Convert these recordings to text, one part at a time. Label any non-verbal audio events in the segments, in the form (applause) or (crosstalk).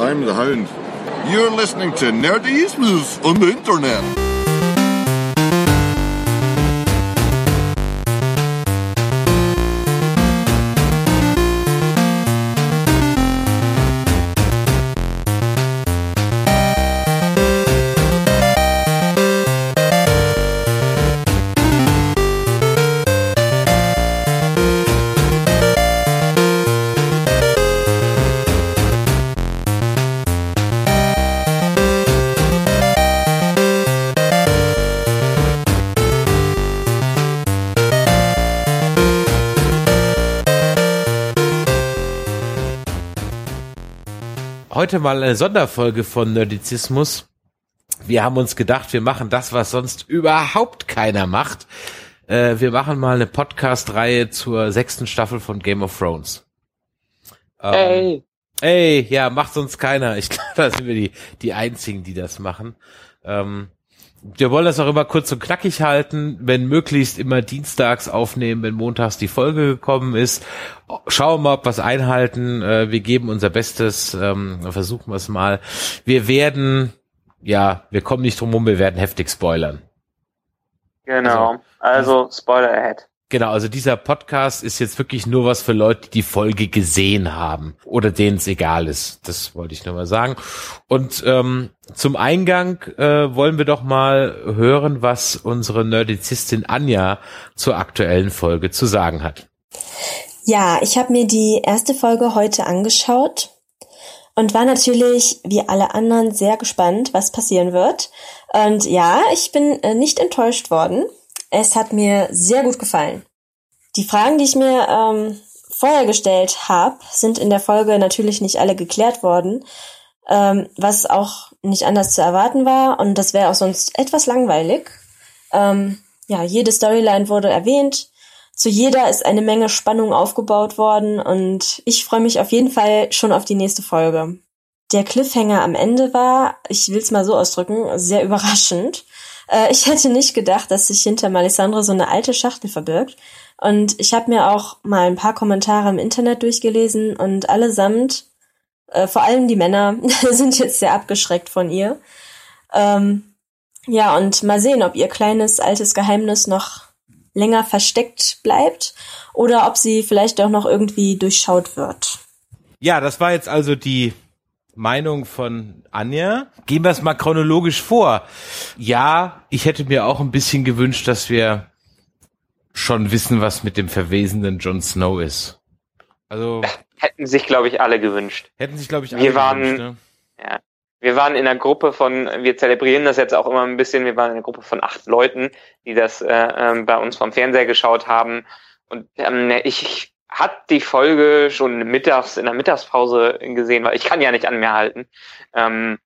I'm the Hound. You're listening to Nerdismus on the Internet. Heute mal eine Sonderfolge von Nerdizismus. Wir haben uns gedacht, wir machen das, was sonst überhaupt keiner macht. Äh, wir machen mal eine Podcast-Reihe zur sechsten Staffel von Game of Thrones. Ähm, ey. Ey, ja, macht sonst keiner. Ich (laughs) glaube, da sind wir die, die einzigen, die das machen. Ähm, wir wollen das auch immer kurz und knackig halten, wenn möglichst immer dienstags aufnehmen, wenn montags die Folge gekommen ist. Schauen wir mal, ob wir es einhalten. Äh, wir geben unser Bestes, ähm, versuchen wir es mal. Wir werden, ja, wir kommen nicht drum rum, wir werden heftig spoilern. Genau, also, also Spoiler ahead. Genau, also dieser Podcast ist jetzt wirklich nur was für Leute, die die Folge gesehen haben oder denen es egal ist. Das wollte ich nur mal sagen. Und ähm, zum Eingang äh, wollen wir doch mal hören, was unsere Nerdizistin Anja zur aktuellen Folge zu sagen hat. Ja, ich habe mir die erste Folge heute angeschaut und war natürlich wie alle anderen sehr gespannt, was passieren wird. Und ja, ich bin äh, nicht enttäuscht worden. Es hat mir sehr gut gefallen. Die Fragen, die ich mir ähm, vorher gestellt habe, sind in der Folge natürlich nicht alle geklärt worden, ähm, was auch nicht anders zu erwarten war und das wäre auch sonst etwas langweilig. Ähm, ja, jede Storyline wurde erwähnt, zu jeder ist eine Menge Spannung aufgebaut worden und ich freue mich auf jeden Fall schon auf die nächste Folge. Der Cliffhanger am Ende war, ich will es mal so ausdrücken, sehr überraschend. Äh, ich hätte nicht gedacht, dass sich hinter Melisandre so eine alte Schachtel verbirgt. Und ich habe mir auch mal ein paar Kommentare im Internet durchgelesen und allesamt, äh, vor allem die Männer, (laughs) sind jetzt sehr abgeschreckt von ihr. Ähm, ja, und mal sehen, ob ihr kleines altes Geheimnis noch länger versteckt bleibt oder ob sie vielleicht auch noch irgendwie durchschaut wird. Ja, das war jetzt also die Meinung von Anja. Gehen wir es mal chronologisch vor. Ja, ich hätte mir auch ein bisschen gewünscht, dass wir schon wissen, was mit dem verwesenden Jon Snow ist. Also hätten sich, glaube ich, alle gewünscht. Hätten sich, glaube ich, alle wir waren, gewünscht. Ne? Ja, wir waren in einer Gruppe von, wir zelebrieren das jetzt auch immer ein bisschen. Wir waren in einer Gruppe von acht Leuten, die das äh, äh, bei uns vom Fernseher geschaut haben. Und ähm, ich, ich hat die Folge schon mittags in der Mittagspause gesehen, weil ich kann ja nicht an mir halten. Ähm,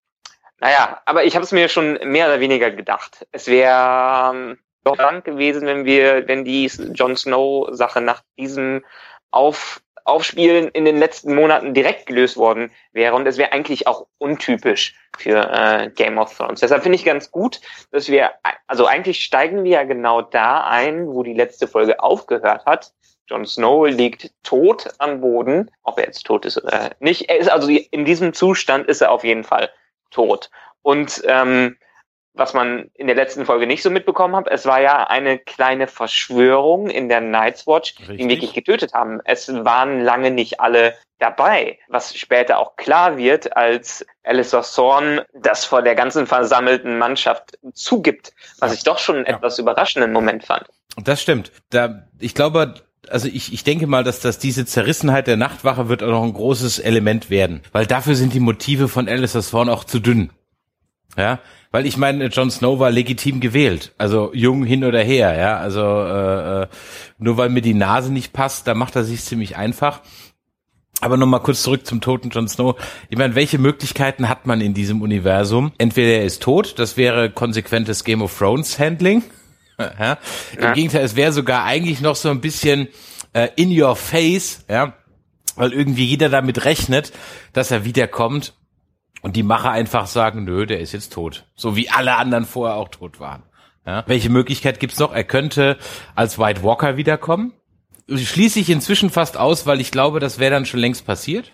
naja, aber ich habe es mir schon mehr oder weniger gedacht. Es wäre ähm, doch lang gewesen, wenn wir, wenn die Jon Snow Sache nach diesem Auf, Aufspielen in den letzten Monaten direkt gelöst worden wäre. Und es wäre eigentlich auch untypisch für äh, Game of Thrones. Deshalb finde ich ganz gut, dass wir, also eigentlich steigen wir ja genau da ein, wo die letzte Folge aufgehört hat. Jon Snow liegt tot am Boden. Ob er jetzt tot ist oder nicht. Er ist also in diesem Zustand ist er auf jeden Fall tot. Und ähm, was man in der letzten Folge nicht so mitbekommen hat, es war ja eine kleine Verschwörung in der Night's Watch, Richtig. die ihn wirklich getötet haben. Es waren lange nicht alle dabei, was später auch klar wird, als Alistair Thorn das vor der ganzen versammelten Mannschaft zugibt, was ja. ich doch schon einen ja. etwas überraschenden Moment fand. Das stimmt. Da, ich glaube, also ich, ich denke mal, dass, dass diese Zerrissenheit der Nachtwache wird auch noch ein großes Element werden, weil dafür sind die Motive von Alistair Thorn auch zu dünn. Ja, weil ich meine, Jon Snow war legitim gewählt, also jung hin oder her, ja, also äh, äh, nur weil mir die Nase nicht passt, da macht er sich ziemlich einfach. Aber nochmal kurz zurück zum toten Jon Snow. Ich meine, welche Möglichkeiten hat man in diesem Universum? Entweder er ist tot, das wäre konsequentes Game of Thrones Handling. (laughs) ja? Im ja. Gegenteil, es wäre sogar eigentlich noch so ein bisschen äh, in your face, ja, weil irgendwie jeder damit rechnet, dass er wiederkommt und die Macher einfach sagen, nö, der ist jetzt tot. So wie alle anderen vorher auch tot waren. Ja? Welche Möglichkeit gibt's noch? Er könnte als White Walker wiederkommen. Schließe ich inzwischen fast aus, weil ich glaube, das wäre dann schon längst passiert.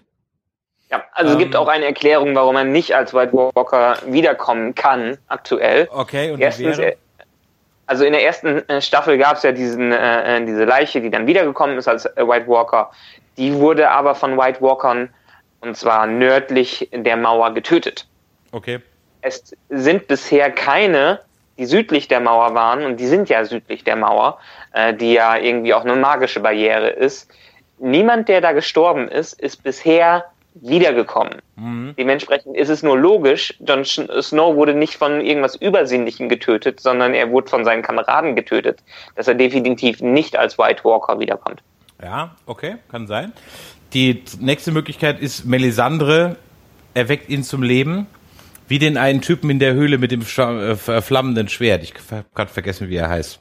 Ja, also es gibt Ähm. auch eine Erklärung, warum er nicht als White Walker wiederkommen kann, aktuell. Okay, und Erstens, wäre? äh, also in der ersten äh, Staffel gab es ja diesen, äh, äh, diese Leiche, die dann wiedergekommen ist als White Walker. Die wurde aber von White Walkern, und zwar nördlich der Mauer, getötet. Okay. Es sind bisher keine, die südlich der Mauer waren, und die sind ja südlich der Mauer, äh, die ja irgendwie auch eine magische Barriere ist. Niemand, der da gestorben ist, ist bisher wiedergekommen. Mhm. Dementsprechend ist es nur logisch, Jon Snow wurde nicht von irgendwas Übersinnlichem getötet, sondern er wurde von seinen Kameraden getötet, dass er definitiv nicht als White Walker wiederkommt. Ja, okay, kann sein. Die nächste Möglichkeit ist, Melisandre erweckt ihn zum Leben. Wie den einen Typen in der Höhle mit dem äh, flammenden Schwert. Ich habe gerade vergessen, wie er heißt.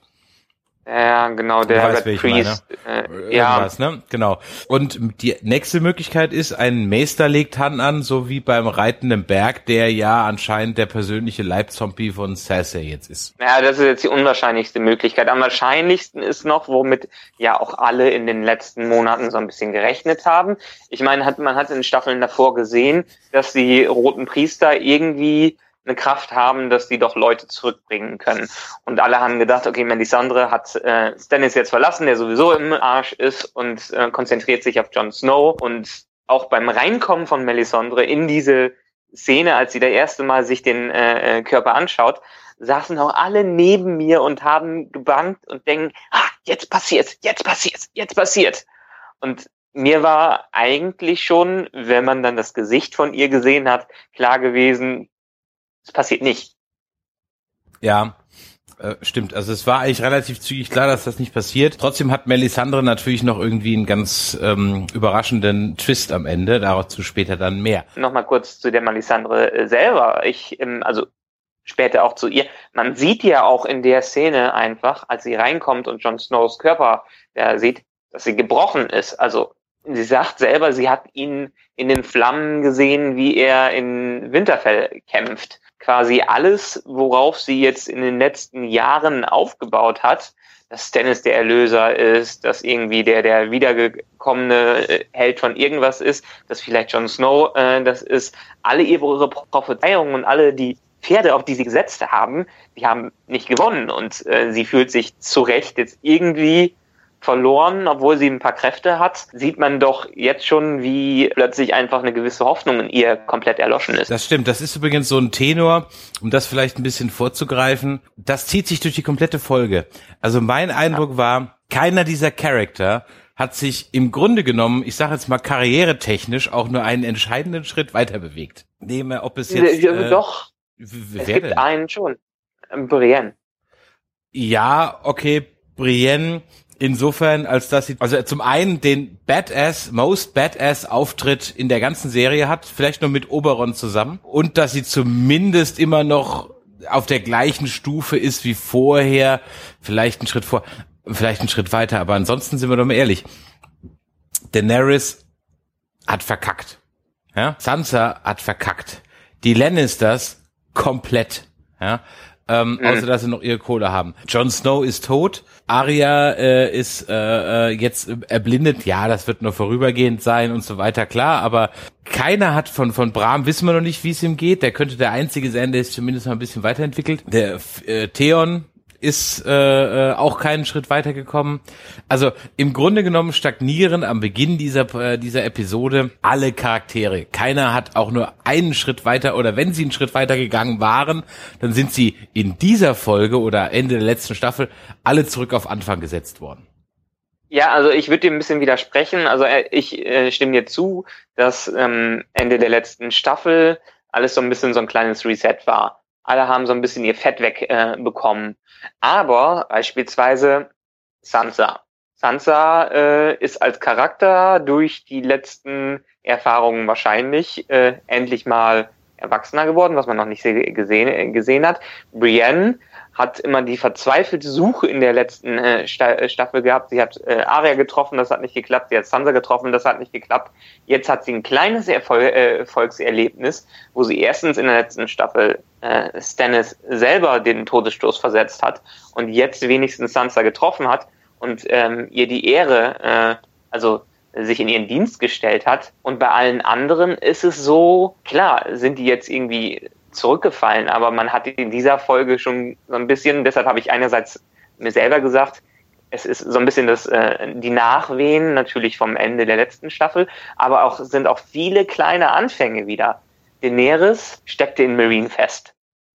Ja, genau, der wen ich Priest. Äh, ja, ne? Genau. Und die nächste Möglichkeit ist, ein Meister legt Hand an, so wie beim reitenden Berg, der ja anscheinend der persönliche Leibzombie von Cersei jetzt ist. ja, das ist jetzt die unwahrscheinlichste Möglichkeit. Am wahrscheinlichsten ist noch, womit ja auch alle in den letzten Monaten so ein bisschen gerechnet haben. Ich meine, hat, man hat in Staffeln davor gesehen, dass die roten Priester irgendwie eine Kraft haben, dass die doch Leute zurückbringen können. Und alle haben gedacht, okay, Melisandre hat äh, Stannis jetzt verlassen, der sowieso im Arsch ist und äh, konzentriert sich auf Jon Snow. Und auch beim Reinkommen von Melisandre in diese Szene, als sie das erste Mal sich den äh, äh, Körper anschaut, saßen auch alle neben mir und haben gebankt und denken, ah, jetzt passiert's, jetzt passiert's, jetzt passiert. Und mir war eigentlich schon, wenn man dann das Gesicht von ihr gesehen hat, klar gewesen, es passiert nicht. Ja, äh, stimmt. Also es war eigentlich relativ zügig klar, dass das nicht passiert. Trotzdem hat Melisandre natürlich noch irgendwie einen ganz ähm, überraschenden Twist am Ende. Dazu später dann mehr. Nochmal kurz zu der Melisandre äh, selber. Ich, ähm, also später auch zu ihr. Man sieht ja auch in der Szene einfach, als sie reinkommt und Jon Snows Körper äh, sieht, dass sie gebrochen ist. Also sie sagt selber, sie hat ihn in den Flammen gesehen, wie er in Winterfell kämpft. Quasi alles, worauf sie jetzt in den letzten Jahren aufgebaut hat, dass Stannis der Erlöser ist, dass irgendwie der der wiedergekommene äh, Held von irgendwas ist, dass vielleicht Jon Snow äh, das ist, alle ihre Prophezeiungen und alle die Pferde, auf die sie gesetzt haben, die haben nicht gewonnen und äh, sie fühlt sich zu Recht jetzt irgendwie verloren, obwohl sie ein paar Kräfte hat, sieht man doch jetzt schon, wie plötzlich einfach eine gewisse Hoffnung in ihr komplett erloschen ist. Das stimmt. Das ist übrigens so ein Tenor, um das vielleicht ein bisschen vorzugreifen. Das zieht sich durch die komplette Folge. Also mein Eindruck war, keiner dieser Charakter hat sich im Grunde genommen, ich sage jetzt mal karrieretechnisch, auch nur einen entscheidenden Schritt weiter bewegt. Nehme, ob es jetzt äh, doch, es gibt denn? einen schon. Ähm, Brienne. Ja, okay, Brienne insofern, als dass sie also zum einen den Badass, most Badass Auftritt in der ganzen Serie hat, vielleicht nur mit Oberon zusammen und dass sie zumindest immer noch auf der gleichen Stufe ist wie vorher, vielleicht einen Schritt vor, vielleicht einen Schritt weiter, aber ansonsten sind wir doch mal ehrlich. Daenerys hat verkackt. Ja? Sansa hat verkackt. Die Lannisters komplett. Ja? Ähm, Mhm. Außer dass sie noch ihre Kohle haben. Jon Snow ist tot. Arya äh, ist äh, äh, jetzt erblindet. Ja, das wird nur vorübergehend sein und so weiter, klar. Aber keiner hat von von Bram wissen wir noch nicht, wie es ihm geht. Der könnte der einzige sein, der ist zumindest mal ein bisschen weiterentwickelt. Der äh, Theon ist äh, äh, auch keinen Schritt weitergekommen. Also im Grunde genommen stagnieren am Beginn dieser äh, dieser Episode alle Charaktere. Keiner hat auch nur einen Schritt weiter oder wenn sie einen Schritt weiter gegangen waren, dann sind sie in dieser Folge oder Ende der letzten Staffel alle zurück auf Anfang gesetzt worden. Ja, also ich würde dir ein bisschen widersprechen. Also äh, ich äh, stimme dir zu, dass ähm, Ende der letzten Staffel alles so ein bisschen so ein kleines Reset war. Alle haben so ein bisschen ihr Fett wegbekommen. Äh. Aber beispielsweise Sansa. Sansa äh, ist als Charakter durch die letzten Erfahrungen wahrscheinlich äh, endlich mal erwachsener geworden, was man noch nicht se- gesehen, gesehen hat. Brienne hat immer die verzweifelte Suche in der letzten äh, äh, Staffel gehabt. Sie hat äh, Arya getroffen, das hat nicht geklappt. Sie hat Sansa getroffen, das hat nicht geklappt. Jetzt hat sie ein kleines Erfol äh, Erfolgserlebnis, wo sie erstens in der letzten Staffel äh, Stannis selber den Todesstoß versetzt hat und jetzt wenigstens Sansa getroffen hat und ähm, ihr die Ehre, äh, also sich in ihren Dienst gestellt hat. Und bei allen anderen ist es so, klar, sind die jetzt irgendwie zurückgefallen, aber man hat in dieser Folge schon so ein bisschen, deshalb habe ich einerseits mir selber gesagt, es ist so ein bisschen das, äh, die Nachwehen natürlich vom Ende der letzten Staffel, aber auch sind auch viele kleine Anfänge wieder. Daenerys steckte in Marine fest.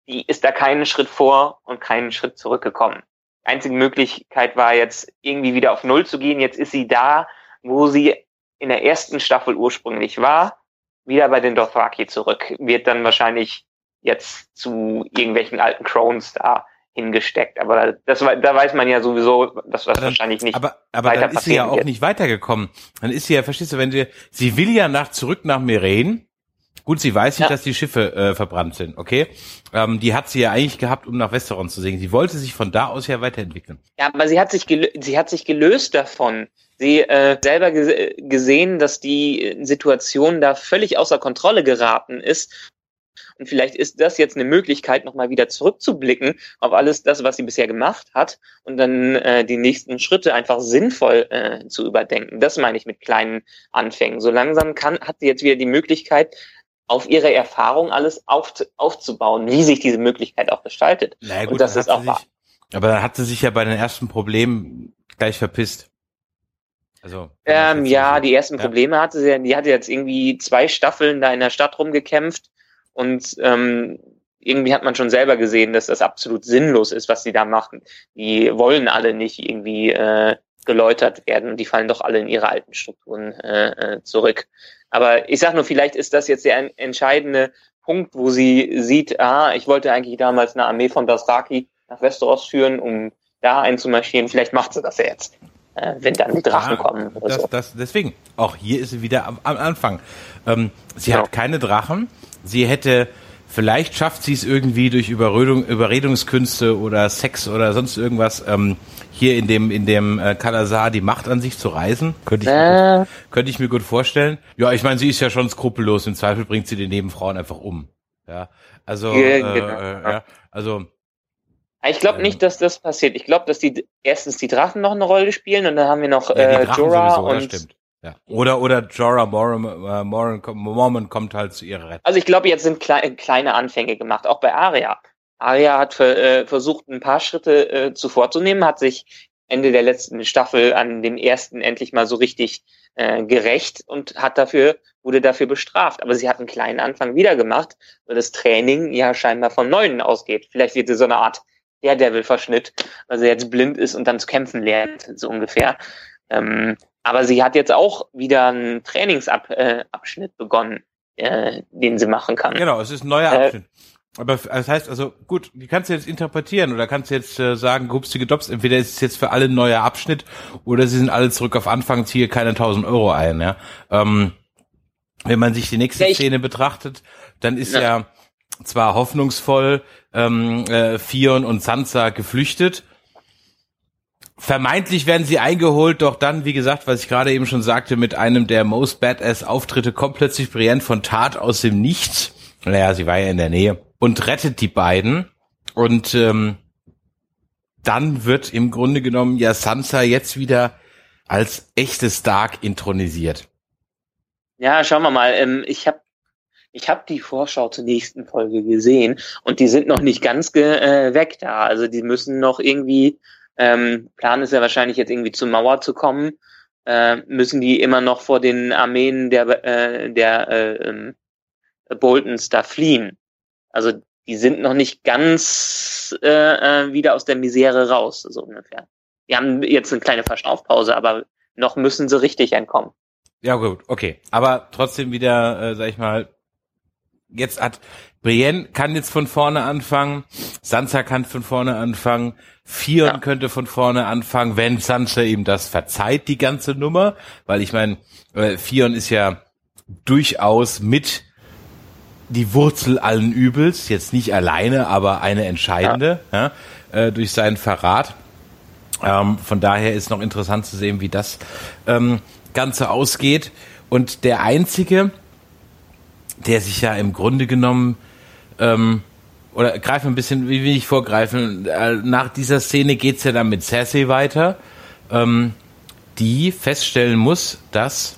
Die ist da keinen Schritt vor und keinen Schritt zurückgekommen. Einzige Möglichkeit war jetzt irgendwie wieder auf Null zu gehen. Jetzt ist sie da, wo sie in der ersten Staffel ursprünglich war, wieder bei den Dothraki zurück. Wird dann wahrscheinlich jetzt zu irgendwelchen alten Crones da hingesteckt. Aber das, da weiß man ja sowieso, dass das dann, wahrscheinlich nicht. Aber, aber weiter dann ist sie ja auch wird. nicht weitergekommen. Dann ist sie ja, verstehst du, wenn sie, sie will ja nach zurück nach Meren. Gut, sie weiß nicht, Ja. dass die Schiffe äh, verbrannt sind, okay? Ähm, die hat sie ja eigentlich gehabt, um nach Westeron zu singen. Sie wollte sich von da aus ja weiterentwickeln. Ja, aber sie hat sich sie hat sich gelöst davon. Sie äh, selber gese gesehen, dass die Situation da völlig außer Kontrolle geraten ist. Und vielleicht ist das jetzt eine Möglichkeit, nochmal wieder zurückzublicken auf alles das, was sie bisher gemacht hat und dann äh, die nächsten Schritte einfach sinnvoll äh, zu überdenken. Das meine ich mit kleinen Anfängen. So langsam kann, hat sie jetzt wieder die Möglichkeit, auf ihre Erfahrung alles auf, aufzubauen, wie sich diese Möglichkeit auch gestaltet. Naja, Und das ist auch sie wahr. sich, aber dann hat sie sich ja bei den ersten Problemen gleich verpisst. Also. Ähm, ja, die ersten Ja. Probleme hatte sie, die hatte jetzt irgendwie zwei Staffeln da in der Stadt rumgekämpft und ähm, irgendwie hat man schon selber gesehen, dass das absolut sinnlos ist, was sie da machen. Die wollen alle nicht irgendwie äh, geläutert werden und die fallen doch alle in ihre alten Strukturen äh, äh, zurück. Aber ich sag nur, vielleicht ist das jetzt der en- entscheidende Punkt, wo sie sieht, ah, ich wollte eigentlich damals eine Armee von Dothraki nach Westeros führen, um da einzumarschieren. Vielleicht macht sie das ja jetzt, äh, wenn dann die Drachen Ja, kommen oder das, so. das, deswegen, auch hier ist sie wieder am, am Anfang. Ähm, sie Genau. hat keine Drachen. Sie hätte, vielleicht schafft sie es irgendwie durch Überredung, Überredungskünste oder Sex oder sonst irgendwas, ähm, hier in dem, in dem äh, Kalasar die Macht an sich zu reißen. Könnte ich, mir Äh. gut, könnte ich mir gut vorstellen. Ja, ich meine, sie ist ja schon skrupellos. Im Zweifel bringt sie die Nebenfrauen einfach um. Ja, also, Ja, äh, genau. äh, ja, also, Ich glaube Ähm. nicht, dass das passiert. Ich glaube, dass die erstens die Drachen noch eine Rolle spielen und dann haben wir noch ja, äh, Jorah sowieso, und. Ja. Oder, oder Jorah Mormon, äh, Mormon, kommt halt zu ihrer Rettung. also ich glaube, jetzt sind klei kleine Anfänge gemacht, auch bei Arya. Arya hat ver äh, versucht, ein paar Schritte äh, nehmen, hat sich Ende der letzten Staffel an dem ersten endlich mal so richtig äh, gerecht und hat dafür wurde dafür bestraft. Aber sie hat einen kleinen Anfang wieder gemacht, weil das Training ja scheinbar von Neunen ausgeht. Vielleicht wird sie so eine Art Daredevil-Verschnitt, weil sie jetzt blind ist und dann zu kämpfen lernt, so ungefähr. Ähm, aber sie hat jetzt auch wieder einen Trainingsabschnitt äh, begonnen, äh, den sie machen kann. Genau, es ist ein neuer Äh, Abschnitt. Aber f- das heißt also, gut, die kannst du jetzt interpretieren oder kannst du jetzt äh, sagen, gupsti gedopst, entweder ist es jetzt für alle ein neuer Abschnitt oder sie sind alle zurück auf Anfang, ziehe keine 1000 Euro ein, ja. Ähm, wenn man sich die nächste Ja, Szene betrachtet, dann ist Ja. ja, zwar hoffnungsvoll ähm, äh, Fion und Sansa geflüchtet, Vermeintlich werden sie eingeholt, doch dann, wie gesagt, was ich gerade eben schon sagte, mit einem der Most Badass Auftritte kommt plötzlich Brienne von Tat aus dem Nichts. Naja, sie war ja in der Nähe. Und rettet die beiden. Und ähm, dann wird im Grunde genommen ja Sansa jetzt wieder als echte Stark intronisiert. Ja, schauen wir mal. Ähm, ich habe ich hab die Vorschau zur nächsten Folge gesehen und die sind noch nicht ganz ge äh, weg da. Also die müssen noch irgendwie, ähm, Plan ist ja wahrscheinlich jetzt irgendwie zur Mauer zu kommen, äh, müssen die immer noch vor den Armeen der, äh, der äh, ähm, Boltons da fliehen. Also die sind noch nicht ganz äh, äh, wieder aus der Misere raus, so ungefähr. Die haben jetzt eine kleine Verschnaufpause, aber noch müssen sie richtig entkommen. Ja gut, okay. Aber trotzdem wieder, äh, sag ich mal, jetzt hat Brienne kann jetzt von vorne anfangen, Sansa kann von vorne anfangen, Fion Ja. könnte von vorne anfangen, wenn Sansa ihm das verzeiht, die ganze Nummer, weil ich meine, äh, Fion ist ja durchaus mit die Wurzel allen Übels, jetzt nicht alleine, aber eine entscheidende, ja. äh, durch seinen Verrat. Ähm, von daher ist noch interessant zu sehen, wie das ähm, Ganze ausgeht. Und der einzige, der sich ja im Grunde genommen ähm, oder greife ein bisschen, wie will ich vorgreifen? Äh, Nach dieser Szene geht's ja dann mit Cersei weiter. Ähm, die feststellen muss, dass,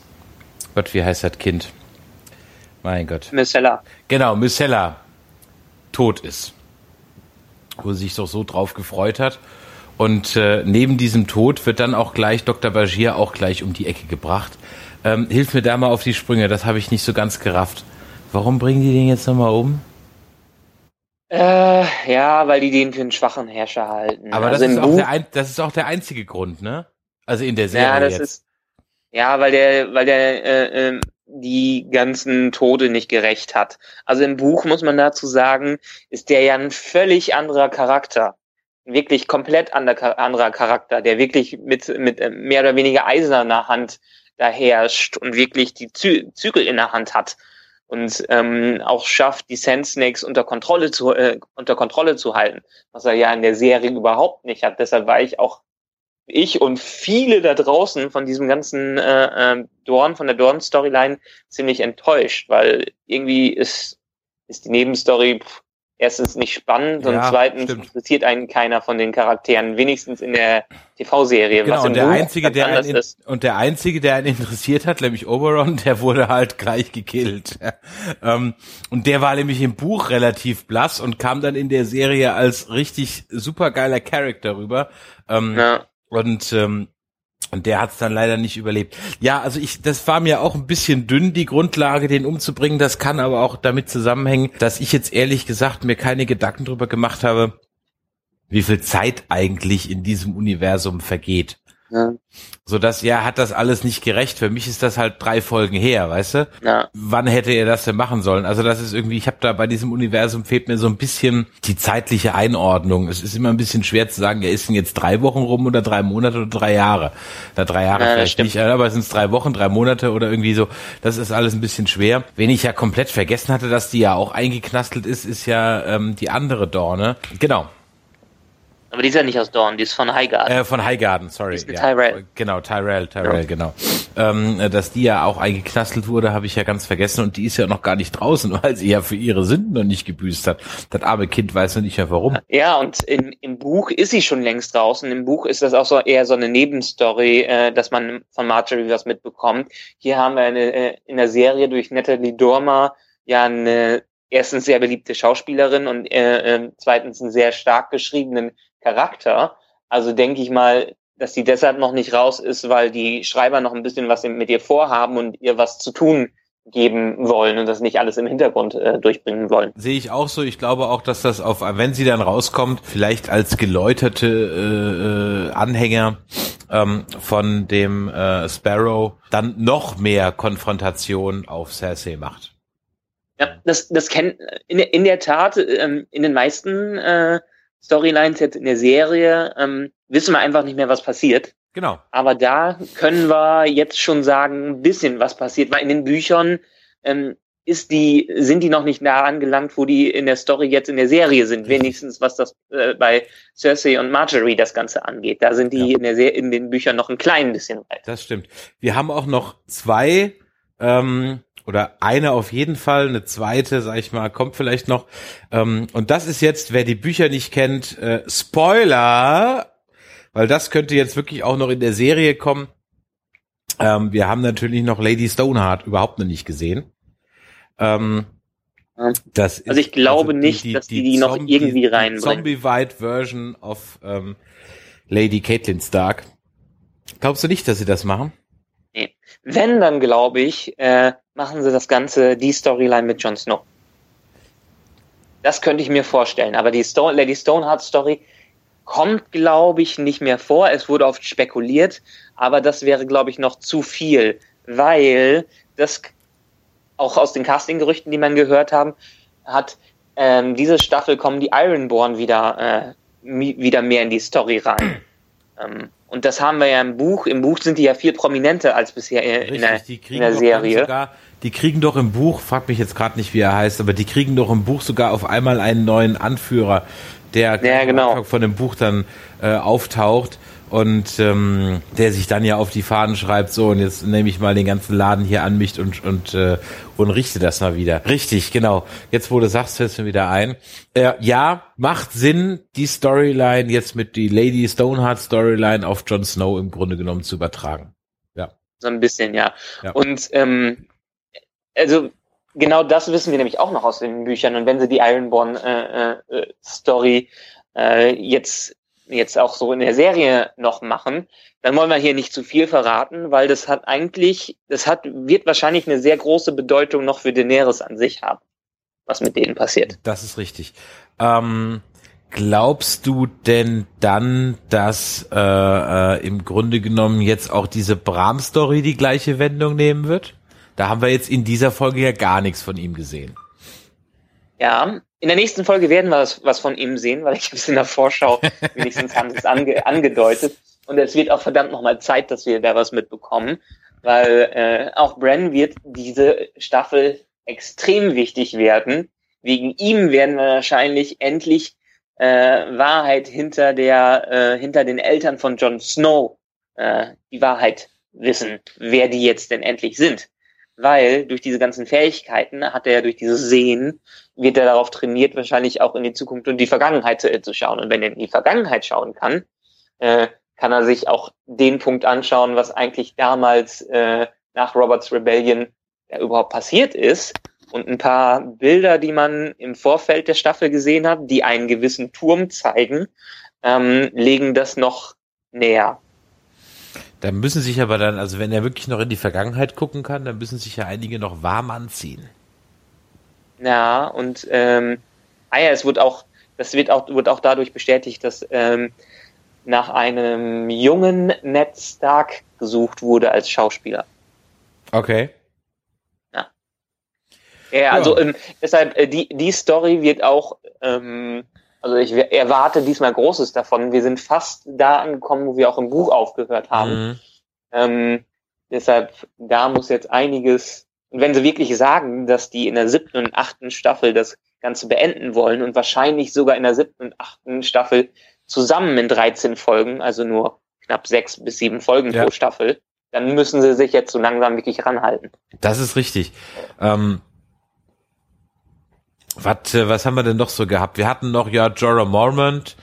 Gott, wie heißt das Kind? Mein Gott. Missella. Genau, Missella tot ist. Wo sie sich doch so drauf gefreut hat. Und äh, neben diesem Tod wird dann auch gleich Dr. Bashir auch gleich um die Ecke gebracht. Ähm, hilf mir da mal auf die Sprünge, das habe ich nicht so ganz gerafft. Warum bringen die den jetzt nochmal um? Äh, ja, weil die den für einen schwachen Herrscher halten. Aber also das, ist auch der das ist auch der einzige Grund, ne? Also in der Serie ja, das jetzt. ist ja, weil der, weil der äh, ähm, die ganzen Tode nicht gerecht hat. Also im Buch muss man dazu sagen, ist der ja ein völlig anderer Charakter, Ein wirklich komplett ander, anderer Charakter, der wirklich mit mit äh, mehr oder weniger eiserner Hand da herrscht und wirklich die Zü Zügel in der Hand hat und ähm, auch schafft, die Sand Snakes unter Kontrolle zu äh, unter Kontrolle zu halten, was er ja in der Serie überhaupt nicht hat. Deshalb war ich auch ich und viele da draußen von diesem ganzen äh, äh, Dorn, von der Dorn-Storyline ziemlich enttäuscht, weil irgendwie ist, ist die Nebenstory pff, erstens nicht spannend und Ja, zweitens stimmt. interessiert einen keiner von den Charakteren, wenigstens in der TV-Serie, Genau, was und der Buch einzige, der einen, ist. und der einzige, der einen interessiert hat, nämlich Oberon, (laughs) der wurde halt gleich gekillt. (laughs) ähm, und der war nämlich im Buch relativ blass und kam dann in der Serie als richtig supergeiler Charakter rüber. Ähm, Ja. Und ähm, und der hat es dann leider nicht überlebt. Ja, also ich, das war mir auch ein bisschen dünn, die Grundlage, den umzubringen. Das kann aber auch damit zusammenhängen, dass ich jetzt ehrlich gesagt mir keine Gedanken drüber gemacht habe, wie viel Zeit eigentlich in diesem Universum vergeht. Ja. So dass, ja, hat das alles nicht gerecht. Für mich ist das halt drei Folgen her, weißt du? Ja. Wann hätte er das denn machen sollen? Also das ist irgendwie, ich habe da bei diesem Universum fehlt mir so ein bisschen die zeitliche Einordnung. Es ist immer ein bisschen schwer zu sagen, ja, ist denn jetzt drei Wochen rum oder drei Monate oder drei Jahre? Na, drei Jahre Ja, vielleicht nicht, aber sind es drei Wochen, drei Monate oder irgendwie so. Das ist alles ein bisschen schwer. Wen ich ja komplett vergessen hatte, dass die ja auch eingeknastelt ist, ist ja ähm, die andere Dorne. Genau, Aber die ist ja nicht aus Dorn, die ist von Highgarden. äh, von Highgarden, sorry. eine Tyrell. Genau, Tyrell, Tyrell, genau. Ähm, äh, dass die ja auch eingeknastelt wurde, habe ich ja ganz vergessen und die ist ja noch gar nicht draußen, (laughs) weil sie ja für ihre Sünden noch nicht gebüßt hat. Das arme Kind weiß noch nicht mehr warum. Ja, und in, im Buch ist sie schon längst draußen. Im Buch ist das auch so eher so eine Nebenstory, äh, dass man von Marjorie was mitbekommt. Hier haben wir eine, äh, in der Serie durch Natalie Dormer ja eine erstens sehr beliebte Schauspielerin und äh, äh, zweitens einen sehr stark geschriebenen Charakter. Also denke ich mal, dass sie deshalb noch nicht raus ist, weil die Schreiber noch ein bisschen was mit ihr vorhaben und ihr was zu tun geben wollen und das nicht alles im Hintergrund äh, durchbringen wollen. Sehe ich auch so. Ich glaube auch, dass das auf, wenn sie dann rauskommt, vielleicht als geläuterte äh, äh, Anhänger ähm, von dem äh, Sparrow dann noch mehr Konfrontation auf Cersei macht. Ja, das, das kennt in, der- in der Tat, ähm, in den meisten äh, Storylines jetzt in der Serie ähm, wissen wir einfach nicht mehr, was passiert. Genau. Aber da können wir jetzt schon sagen, ein bisschen was passiert, weil in den Büchern ähm, ist die, sind die noch nicht nah angelangt, wo die in der Story jetzt in der Serie sind. Wenigstens was das äh, bei Cersei und Marjorie das Ganze angeht. Da sind die Ja. in der Se in den Büchern noch ein klein bisschen weit. Das stimmt. Wir haben auch noch zwei ähm, oder eine auf jeden Fall, eine zweite, sag ich mal, kommt vielleicht noch. Ähm, und das ist jetzt, wer die Bücher nicht kennt, äh, Spoiler, weil das könnte jetzt wirklich auch noch in der Serie kommen. Ähm, wir haben natürlich noch Lady Stoneheart überhaupt noch nicht gesehen. Ähm, das Also ich glaube nicht, dass die die noch irgendwie reinbringen. Zombie-Wide Version of ähm, Lady Caitlin Stark. Glaubst du nicht, dass sie das machen? Wenn, dann glaube ich, äh, machen sie das Ganze, die Storyline mit Jon Snow. Das könnte ich mir vorstellen. Aber die Sto Lady Stoneheart Story kommt, glaube ich, nicht mehr vor. Es wurde oft spekuliert, aber das wäre, glaube ich, noch zu viel, weil das auch aus den Casting-Gerüchten, die man gehört haben, hat ähm, diese Staffel kommen die Ironborn wieder äh, wieder mehr in die Story rein. (clears throat) ähm, und das haben wir ja im Buch. Im Buch sind die ja viel prominenter als bisher in der, Richtig, die in kriegen der doch dann Serie. sogar, die kriegen doch im Buch, frag mich jetzt gerade nicht, wie er heißt, aber die kriegen doch im Buch sogar auf einmal einen neuen Anführer, der Ja, genau. von dem Buch dann äh, auftaucht und ähm, der sich dann ja auf die Fahnen schreibt, so und jetzt nehme ich mal den ganzen Laden hier an mich und und äh, und richte das mal wieder. Richtig, genau. Jetzt wo du sagst, fällt mir wieder ein. Äh, ja, macht Sinn, die Storyline jetzt mit die Lady Stoneheart Storyline auf Jon Snow im Grunde genommen zu übertragen. Ja. So ein bisschen, ja. ja. Und ähm, also genau das wissen wir nämlich auch noch aus den Büchern. Und wenn sie die Ironborn äh, äh, Story äh, jetzt jetzt auch so in der Serie noch machen, dann wollen wir hier nicht zu viel verraten, weil das hat eigentlich, das hat, wird wahrscheinlich eine sehr große Bedeutung noch für Daenerys an sich haben, was mit denen passiert. Das ist richtig. Ähm, glaubst du denn dann, dass äh, äh, im Grunde genommen jetzt auch diese Bram-Story die gleiche Wendung nehmen wird? Da haben wir jetzt in dieser Folge ja gar nichts von ihm gesehen. Ja, in der nächsten Folge werden wir was, was von ihm sehen, weil ich habe es in der Vorschau, (laughs) wenigstens haben sie es ange, angedeutet. Und es wird auch verdammt nochmal Zeit, dass wir da was mitbekommen, weil äh, auch Bren wird diese Staffel extrem wichtig werden. Wegen ihm werden wir wahrscheinlich endlich äh, Wahrheit hinter der äh, hinter den Eltern von Jon Snow äh, die Wahrheit wissen, wer die jetzt denn endlich sind weil durch diese ganzen Fähigkeiten hat er durch dieses Sehen, wird er darauf trainiert, wahrscheinlich auch in die Zukunft und die Vergangenheit zu, äh, zu schauen. Und wenn er in die Vergangenheit schauen kann, äh, kann er sich auch den Punkt anschauen, was eigentlich damals äh, nach Roberts Rebellion ja, überhaupt passiert ist. Und ein paar Bilder, die man im Vorfeld der Staffel gesehen hat, die einen gewissen Turm zeigen, ähm, legen das noch näher. Da müssen sich aber dann, also wenn er wirklich noch in die Vergangenheit gucken kann, dann müssen sich ja einige noch warm anziehen. Ja, und ähm, ah ja, es wird auch, das wird auch, wird auch dadurch bestätigt, dass ähm, nach einem jungen Ned Stark gesucht wurde als Schauspieler. Okay. Ja. Ja, also ja. Ähm, deshalb, äh, die, die Story wird auch, ähm, also ich erwarte diesmal Großes davon. Wir sind fast da angekommen, wo wir auch im Buch aufgehört haben. Mhm. Ähm, deshalb, da muss jetzt einiges, und wenn sie wirklich sagen, dass die in der siebten und achten Staffel das Ganze beenden wollen und wahrscheinlich sogar in der siebten und achten Staffel zusammen in 13 Folgen, also nur knapp sechs bis sieben Folgen ja. pro Staffel, dann müssen sie sich jetzt so langsam wirklich ranhalten. Das ist richtig. Ähm, was, äh, was haben wir denn noch so gehabt? Wir hatten noch ja Jorah Mormont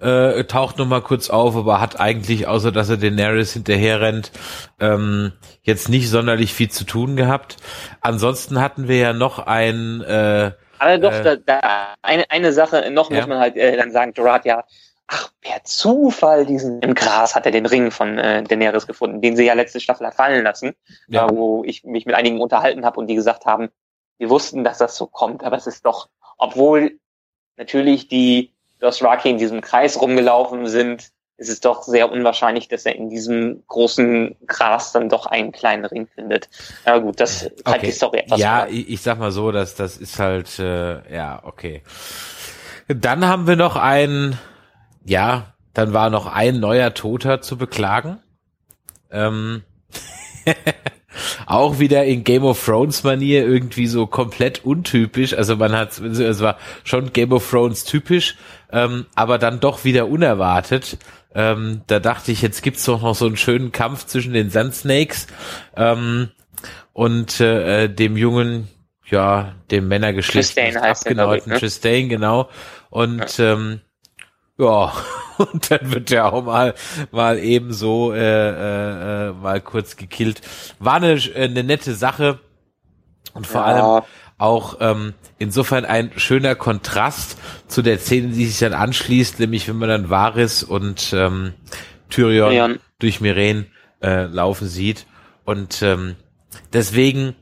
äh, taucht noch mal kurz auf, aber hat eigentlich außer dass er Daenerys hinterher rennt ähm, jetzt nicht sonderlich viel zu tun gehabt. Ansonsten hatten wir ja noch ein äh, aber doch, äh, da, da, eine, eine Sache noch ja. muss man halt äh, dann sagen, Jorah hat ja ach, per Zufall diesen im Gras hat er den Ring von äh, Daenerys gefunden, den sie ja letzte Staffel hat fallen lassen, ja. äh, wo ich mich mit einigen unterhalten habe und die gesagt haben, wir wussten, dass das so kommt, aber es ist doch, obwohl natürlich die Dothraki in diesem Kreis rumgelaufen sind, ist es doch sehr unwahrscheinlich, dass er in diesem großen Gras dann doch einen kleinen Ring findet. Aber gut, das halt die Story etwas. Ja, ich, ich, sag mal so, dass das ist halt, äh, ja, okay. Dann haben wir noch einen, ja, dann war noch ein neuer Toter zu beklagen. Ähm, (laughs) auch wieder in Game of Thrones Manier irgendwie so komplett untypisch. Also man hat, es war schon Game of Thrones typisch, ähm, aber dann doch wieder unerwartet. Ähm, da dachte ich, jetzt gibt's doch noch so einen schönen Kampf zwischen den Sand Snakes ähm, und äh, dem jungen, ja, dem Männergeschlecht Tristan heißt abgeneuten ne? Tristan, genau. Und ja. ähm, ja, (laughs) und dann wird er auch mal mal eben so äh, äh, äh, mal kurz gekillt. War eine, äh, eine nette Sache und vor ja. allem auch ähm, insofern ein schöner Kontrast zu der Szene, die sich dann anschließt, nämlich wenn man dann Varys und ähm, Tyrion ja. durch Miren äh, laufen sieht. Und ähm, deswegen,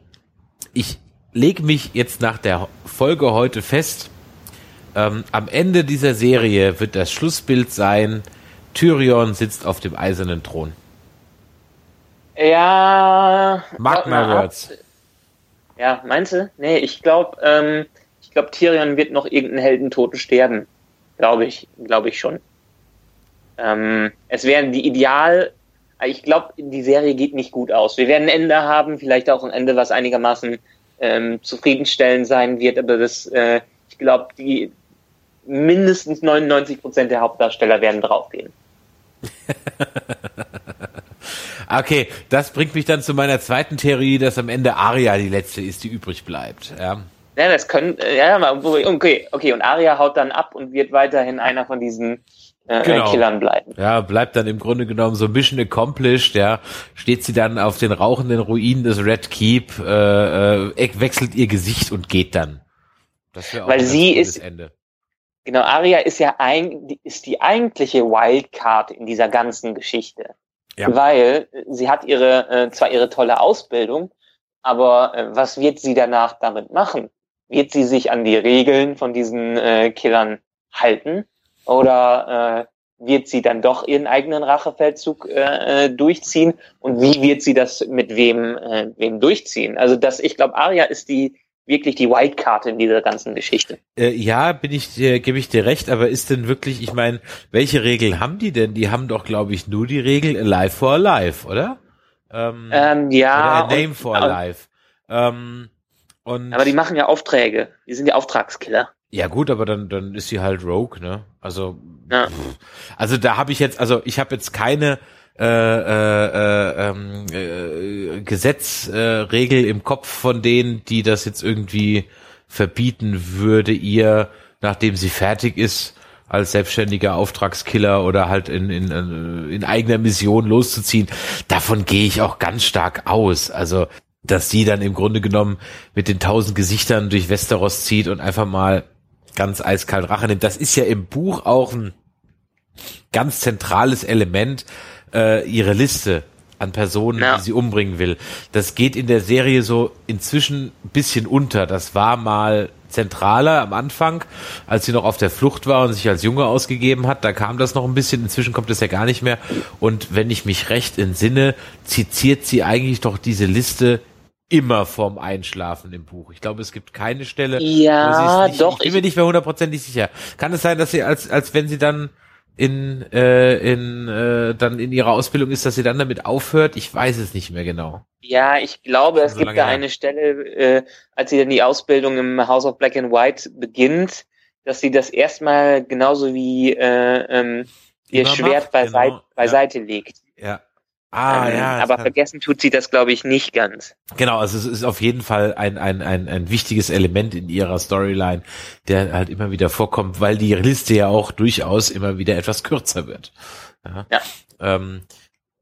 ich leg mich jetzt nach der Folge heute fest, ähm, am Ende dieser Serie wird das Schlussbild sein, Tyrion sitzt auf dem eisernen Thron. Ja. Mark my words. Ja, meinst du? Nee, ich glaube, ähm, ich glaube, Tyrion wird noch irgendeinen Heldentoten sterben. Glaube ich, glaube ich schon. Ähm, es wäre die Ideal. Ich glaube, die Serie geht nicht gut aus. Wir werden ein Ende haben, vielleicht auch ein Ende, was einigermaßen ähm, zufriedenstellend sein wird, aber das, äh, ich glaube, die mindestens 99 Prozent der Hauptdarsteller werden draufgehen. (laughs) okay, das bringt mich dann zu meiner zweiten Theorie, dass am Ende Arya die letzte ist, die übrig bleibt. Ja. Ja, das können, äh, ja, okay, okay, und Arya haut dann ab und wird weiterhin einer von diesen äh, genau. Killern bleiben. Ja, bleibt dann im Grunde genommen so Mission accomplished, ja. Steht sie dann auf den rauchenden Ruinen des Red Keep, äh, äh, wechselt ihr Gesicht und geht dann. Das wäre auch Weil sie ist, Ende. Genau, Arya ist ja ein, ist die eigentliche Wildcard in dieser ganzen Geschichte. Ja. Weil sie hat ihre, äh, zwar ihre tolle Ausbildung, aber äh, was wird sie danach damit machen? Wird sie sich an die Regeln von diesen äh, Killern halten? Oder äh, wird sie dann doch ihren eigenen Rachefeldzug äh, äh, durchziehen? Und wie wird sie das mit wem, äh, wem durchziehen? Also das, ich glaube, Arya ist die wirklich die Wildkarte in dieser ganzen Geschichte. Äh, ja, bin ich, äh, gebe ich dir recht, aber ist denn wirklich, ich meine, welche Regeln haben die denn? Die haben doch, glaube ich, nur die Regel Alive for Alive, oder? Ähm, ähm, ja. Oder Name und, for Alive. Ähm, und aber die machen ja Aufträge. Die sind ja Auftragskiller. Ja gut, aber dann dann ist sie halt Rogue, ne? Also ja. also da habe ich jetzt also ich habe jetzt keine äh, äh, äh, äh, Gesetzregel äh, im Kopf von denen, die das jetzt irgendwie verbieten würde, ihr, nachdem sie fertig ist, als selbstständiger Auftragskiller oder halt in, in, äh, in eigener Mission loszuziehen. Davon gehe ich auch ganz stark aus. Also dass sie dann im Grunde genommen mit den tausend Gesichtern durch Westeros zieht und einfach mal ganz eiskalt Rache nimmt. Das ist ja im Buch auch ein ganz zentrales Element, äh, ihre Liste an Personen, ja. die sie umbringen will. Das geht in der Serie so inzwischen ein bisschen unter. Das war mal zentraler am Anfang, als sie noch auf der Flucht war und sich als Junge ausgegeben hat. Da kam das noch ein bisschen. Inzwischen kommt das ja gar nicht mehr. Und wenn ich mich recht entsinne, zitiert sie eigentlich doch diese Liste immer vorm Einschlafen im Buch. Ich glaube, es gibt keine Stelle. Ja, nicht, doch. Ich bin mir nicht mehr hundertprozentig sicher. Kann es sein, dass sie als, als wenn sie dann in, äh, in, äh, dann in ihrer Ausbildung ist, dass sie dann damit aufhört? Ich weiß es nicht mehr genau. Ja, ich glaube, es so gibt da eine Stelle, äh, als sie dann die Ausbildung im House of Black and White beginnt, dass sie das erstmal genauso wie äh, ähm, ihr Schwert beiseite, genau. beiseite ja. legt. Ja, Ah, ähm, ja. Aber vergessen tut sie das, glaube ich, nicht ganz. Genau, also es ist auf jeden Fall ein, ein, ein, ein wichtiges Element in ihrer Storyline, der halt immer wieder vorkommt, weil die Liste ja auch durchaus immer wieder etwas kürzer wird. Ja. ja. Ähm,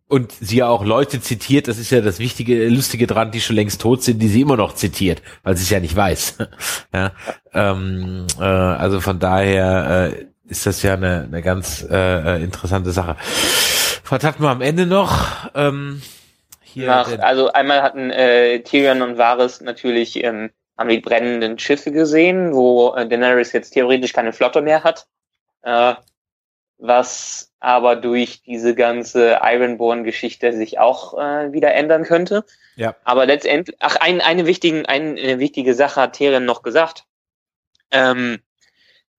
und sie ja auch Leute zitiert, das ist ja das Wichtige, Lustige dran, die schon längst tot sind, die sie immer noch zitiert, weil sie es ja nicht weiß. (laughs) ja. Ähm, äh, also von daher äh, ist das ja eine, eine ganz äh, äh interessante Sache. Was hatten wir am Ende noch? Ähm, hier Nach, also einmal hatten äh, Tyrion und Varys natürlich ähm, haben die brennenden Schiffe gesehen, wo äh, Daenerys jetzt theoretisch keine Flotte mehr hat. Äh, was aber durch diese ganze Ironborn-Geschichte sich auch äh, wieder ändern könnte. Ja. Aber letztendlich, ach, ein, eine, wichtigen, ein, eine wichtige Sache hat Tyrion noch gesagt. Ähm,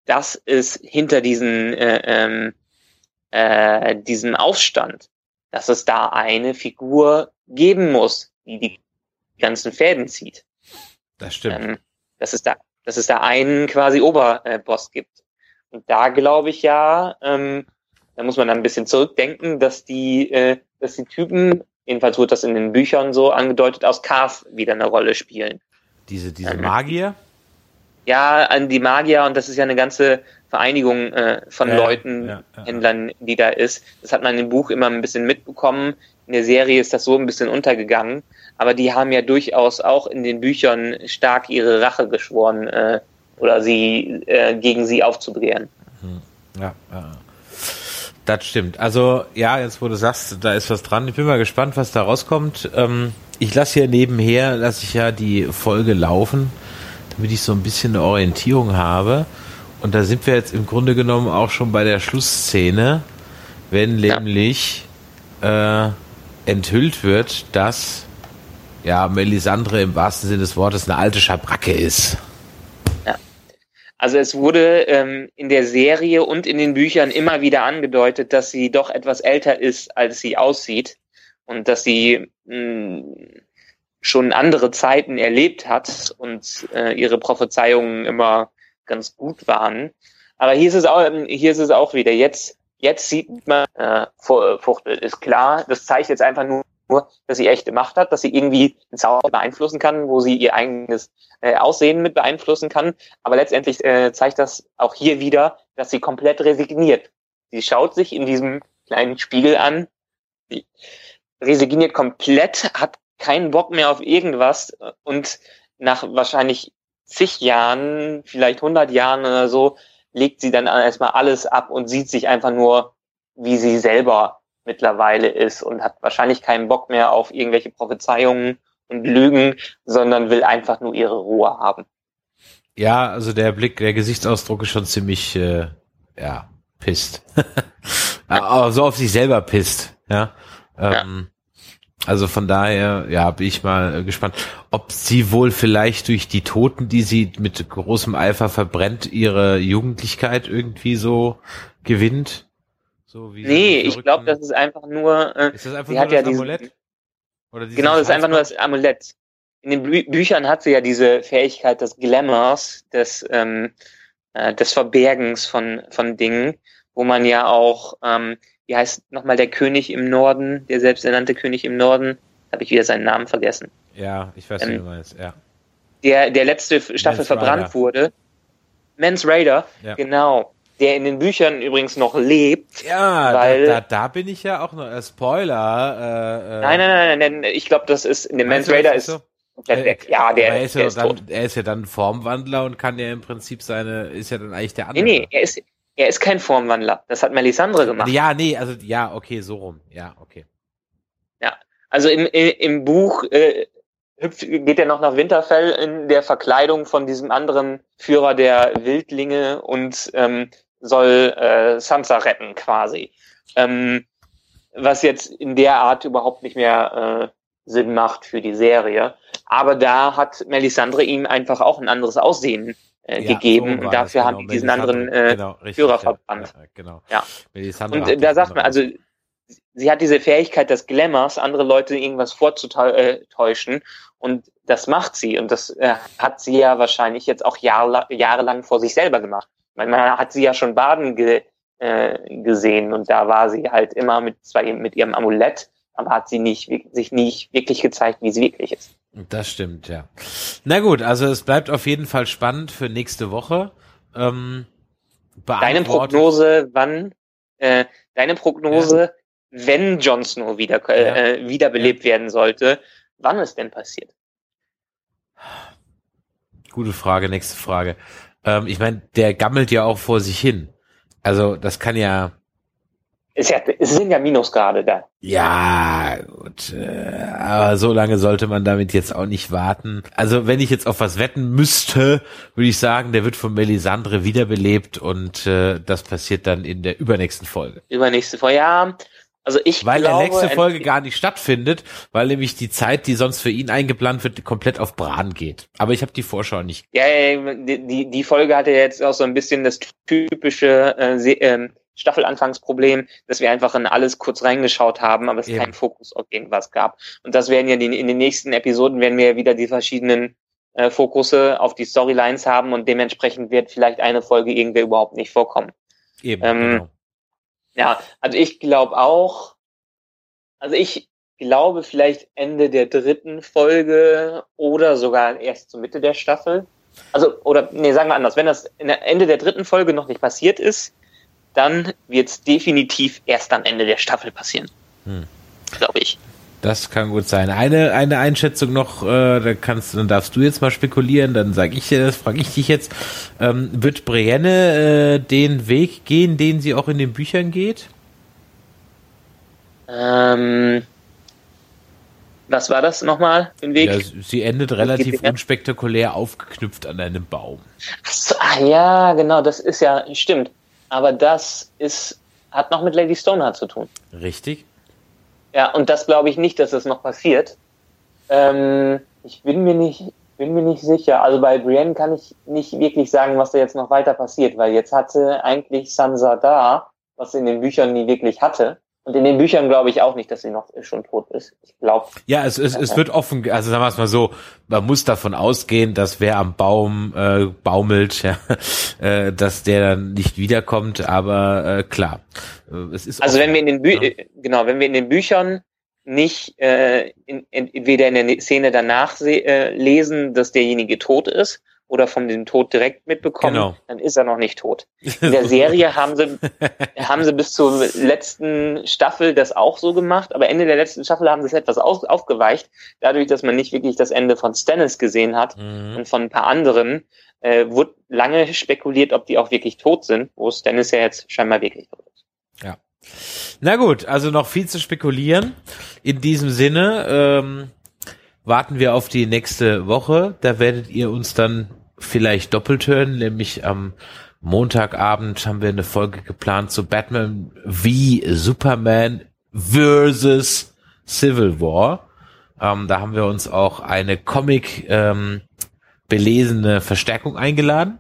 dass es hinter diesen äh, ähm, äh, diesem Aufstand, dass es da eine Figur geben muss, die die ganzen Fäden zieht. Das stimmt. Ähm, dass es da, dass es da einen quasi Oberboss gibt. Und da glaube ich ja, ähm, da muss man dann ein bisschen zurückdenken, dass die, äh, dass die Typen, jedenfalls wird das in den Büchern so angedeutet, aus Kaf wieder eine Rolle spielen. Diese, diese ähm, Magier? Ja, an die Magier und das ist ja eine ganze Vereinigung äh, von ja, Leuten, ja, ja, Händlern, die da ist. Das hat man im Buch immer ein bisschen mitbekommen. In der Serie ist das so ein bisschen untergegangen. Aber die haben ja durchaus auch in den Büchern stark ihre Rache geschworen äh, oder sie äh, gegen sie aufzubegehren. Mhm. Ja, ja. Das stimmt. Also ja, jetzt wo du sagst, da ist was dran. Ich bin mal gespannt, was da rauskommt. Ähm, ich lasse hier nebenher, lasse ich ja die Folge laufen, damit ich so ein bisschen eine Orientierung habe. Und da sind wir jetzt im Grunde genommen auch schon bei der Schlussszene, wenn ja. nämlich äh, enthüllt wird, dass ja Melisandre im wahrsten Sinne des Wortes eine alte Schabracke ist. Ja. Also es wurde ähm, in der Serie und in den Büchern immer wieder angedeutet, dass sie doch etwas älter ist, als sie aussieht und dass sie mh, hm, schon andere Zeiten erlebt hat und äh, ihre Prophezeiungen immer ganz gut waren. Aber hier ist es auch, hier ist es auch wieder. Jetzt jetzt sieht man, äh, Fuchtel ist klar, das zeigt jetzt einfach nur, dass sie echte Macht hat, dass sie irgendwie den Zauber beeinflussen kann, wo sie ihr eigenes äh, Aussehen mit beeinflussen kann. Aber letztendlich äh, zeigt das auch hier wieder, dass sie komplett resigniert. Sie schaut sich in diesem kleinen Spiegel an, sie resigniert komplett, hat keinen Bock mehr auf irgendwas und nach wahrscheinlich zig Jahren, vielleicht 100 Jahren oder so, legt sie dann erstmal alles ab und sieht sich einfach nur, wie sie selber mittlerweile ist und hat wahrscheinlich keinen Bock mehr auf irgendwelche Prophezeiungen und Lügen, sondern will einfach nur ihre Ruhe haben. Ja, also der Blick, der Gesichtsausdruck ist schon ziemlich, äh, ja, pisst. Aber (laughs) so auf sich selber pisst, ja. Ähm, ja. Also von daher, ja, bin ich mal äh, gespannt, ob sie wohl vielleicht durch die Toten, die sie mit großem Eifer verbrennt, ihre Jugendlichkeit irgendwie so gewinnt. So wie nee, ich glaube, das ist einfach nur. Äh, ist das einfach nur das ja Amulett? Oder genau, das ist einfach nur das Amulett. In den Bü Büchern hat sie ja diese Fähigkeit des Glamours, des, ähm, äh, des Verbergens von, von Dingen, wo man ja auch, ähm, wie heißt nochmal der König im Norden, der selbsternannte König im Norden, habe ich wieder seinen Namen vergessen. Ja, ich weiß, ähm, wie du meinst, ja. Der, der letzte Staffel Mans verbrannt Rider. wurde. Mans Raider, ja. genau der in den Büchern übrigens noch lebt. Ja, weil, da, da, da bin ich ja auch noch. Äh, Spoiler. Äh, äh, nein, nein, nein, nein, nein, ich glaube, das ist dem Mans Raider ist. So? Komplett weg. Ja, der, er ist, ja ist dann, tot. Er ist ja dann Formwandler und kann ja im Prinzip seine, ist ja dann eigentlich der andere. Nee, nee, er ist, er ist kein Formwandler. Das hat Melisandre gemacht. Ja, nee, also, ja, okay, so rum. Ja, okay. Ja, also im, im Buch äh, hüpft, geht er noch nach Winterfell in der Verkleidung von diesem anderen Führer der Wildlinge und ähm, soll äh, Sansa retten quasi. Ähm, was jetzt in der Art überhaupt nicht mehr äh, Sinn macht für die Serie. Aber da hat Melisandre ihm einfach auch ein anderes Aussehen äh, ja, gegeben so und dafür genau. haben die diesen anderen äh, genau, richtig, Führer verbannt. Ja, genau. Ja. Und äh, da sagt man, also sie hat diese Fähigkeit des Glamours, andere Leute irgendwas vorzutäuschen und das macht sie und das äh, hat sie ja wahrscheinlich jetzt auch jahre, jahrelang vor sich selber gemacht man hat sie ja schon baden ge, äh, gesehen und da war sie halt immer mit, zwar mit ihrem Amulett, aber hat sie nicht, sich nicht wirklich gezeigt, wie sie wirklich ist. Das stimmt, ja. Na gut, also es bleibt auf jeden Fall spannend für nächste Woche. Ähm, deine Prognose, wann, äh, deine Prognose, ja. wenn Jon Snow wieder, äh, ja. wiederbelebt ja. werden sollte, wann ist denn passiert? Gute Frage, nächste Frage. Ähm, ich meine, der gammelt ja auch vor sich hin. Also das kann ja. Es, ja, es sind ja Minusgrade da. Ja, gut. Äh, aber so lange sollte man damit jetzt auch nicht warten. Also wenn ich jetzt auf was wetten müsste, würde ich sagen, der wird von Melisandre wiederbelebt und äh, das passiert dann in der übernächsten Folge. Übernächste Folge, ja. Also ich weil glaube, der nächste Folge gar nicht stattfindet, weil nämlich die Zeit, die sonst für ihn eingeplant wird, komplett auf Bran geht. Aber ich habe die Vorschau nicht. Ja, die, die Folge hatte jetzt auch so ein bisschen das typische äh, äh, Staffelanfangsproblem, dass wir einfach in alles kurz reingeschaut haben, aber es Eben. keinen Fokus auf irgendwas gab. Und das werden ja die, in den nächsten Episoden werden wir ja wieder die verschiedenen äh, Fokusse auf die Storylines haben und dementsprechend wird vielleicht eine Folge irgendwie überhaupt nicht vorkommen. Eben. Ähm, genau. Ja, also ich glaube auch, also ich glaube vielleicht Ende der dritten Folge oder sogar erst zur Mitte der Staffel. Also, oder, nee, sagen wir anders, wenn das Ende der dritten Folge noch nicht passiert ist, dann wird es definitiv erst am Ende der Staffel passieren. Hm. Glaube ich. Das kann gut sein. Eine, eine Einschätzung noch, äh, da kannst, dann darfst du jetzt mal spekulieren, dann sage ich dir das, frage ich dich jetzt. Ähm, wird Brienne äh, den Weg gehen, den sie auch in den Büchern geht? Ähm, was war das nochmal, den Weg? Ja, sie endet relativ unspektakulär aufgeknüpft an einem Baum. Ach, so, ah, ja, genau, das ist ja, stimmt. Aber das ist, hat noch mit Lady Stoneheart zu tun. Richtig. Ja, und das glaube ich nicht, dass das noch passiert. Ähm, ich bin mir nicht, bin mir nicht sicher. Also bei Brienne kann ich nicht wirklich sagen, was da jetzt noch weiter passiert, weil jetzt hatte eigentlich Sansa da, was sie in den Büchern nie wirklich hatte. Und in den Büchern glaube ich auch nicht, dass sie noch schon tot ist. Ich glaube. Ja, es, es, es wird offen, also sagen wir es mal so, man muss davon ausgehen, dass wer am Baum äh, baumelt, (laughs) ja, äh, dass der dann nicht wiederkommt, aber äh, klar. Äh, es ist also offen, wenn wir in den Bü ja. Äh, genau, wenn wir in den Büchern nicht äh, in, entweder in der Szene danach äh, lesen, dass derjenige tot ist, oder von dem Tod direkt mitbekommen, genau. dann ist er noch nicht tot. (laughs) In der Serie haben sie, haben sie bis zur letzten Staffel das auch so gemacht, aber Ende der letzten Staffel haben sie es etwas auf, aufgeweicht, dadurch, dass man nicht wirklich das Ende von Stannis gesehen hat mhm. und von ein paar anderen, äh, wurde lange spekuliert, ob die auch wirklich tot sind, wo Stannis ja jetzt scheinbar wirklich tot ist. Ja. Na gut, also noch viel zu spekulieren. In diesem Sinne, ähm, warten wir auf die nächste Woche. Da werdet ihr uns dann vielleicht doppelt hören, nämlich am Montagabend haben wir eine Folge geplant zu Batman wie Superman versus Civil War. Ähm, da haben wir uns auch eine Comic ähm, belesene Verstärkung eingeladen.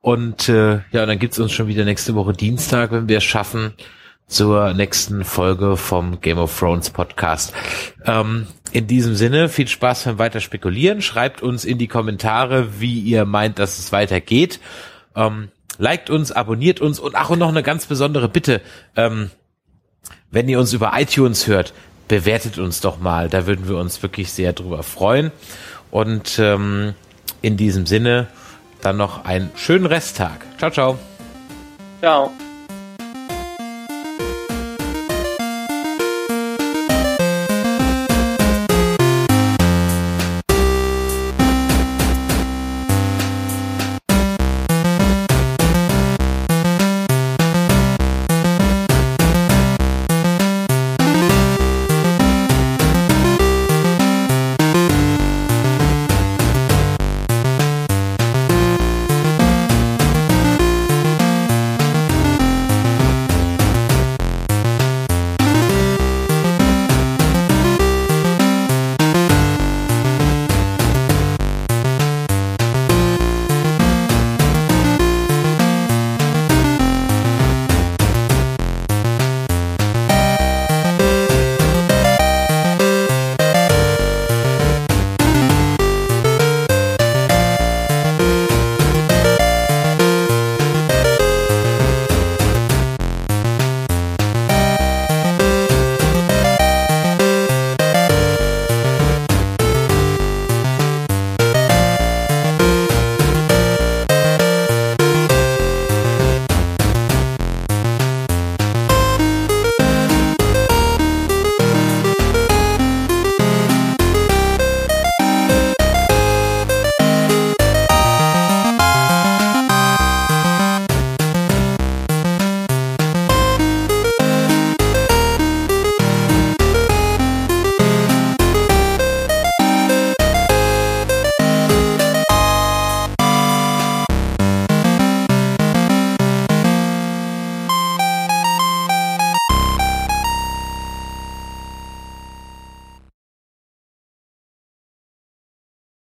Und äh, ja, dann gibt's uns schon wieder nächste Woche Dienstag, wenn wir es schaffen, zur nächsten Folge vom Game of Thrones Podcast. Ähm, in diesem Sinne, viel Spaß beim weiter spekulieren. Schreibt uns in die Kommentare, wie ihr meint, dass es weitergeht. Ähm, liked uns, abonniert uns und ach und noch eine ganz besondere Bitte. Ähm, wenn ihr uns über iTunes hört, bewertet uns doch mal. Da würden wir uns wirklich sehr drüber freuen. Und ähm, in diesem Sinne dann noch einen schönen Resttag. Ciao, ciao. Ciao.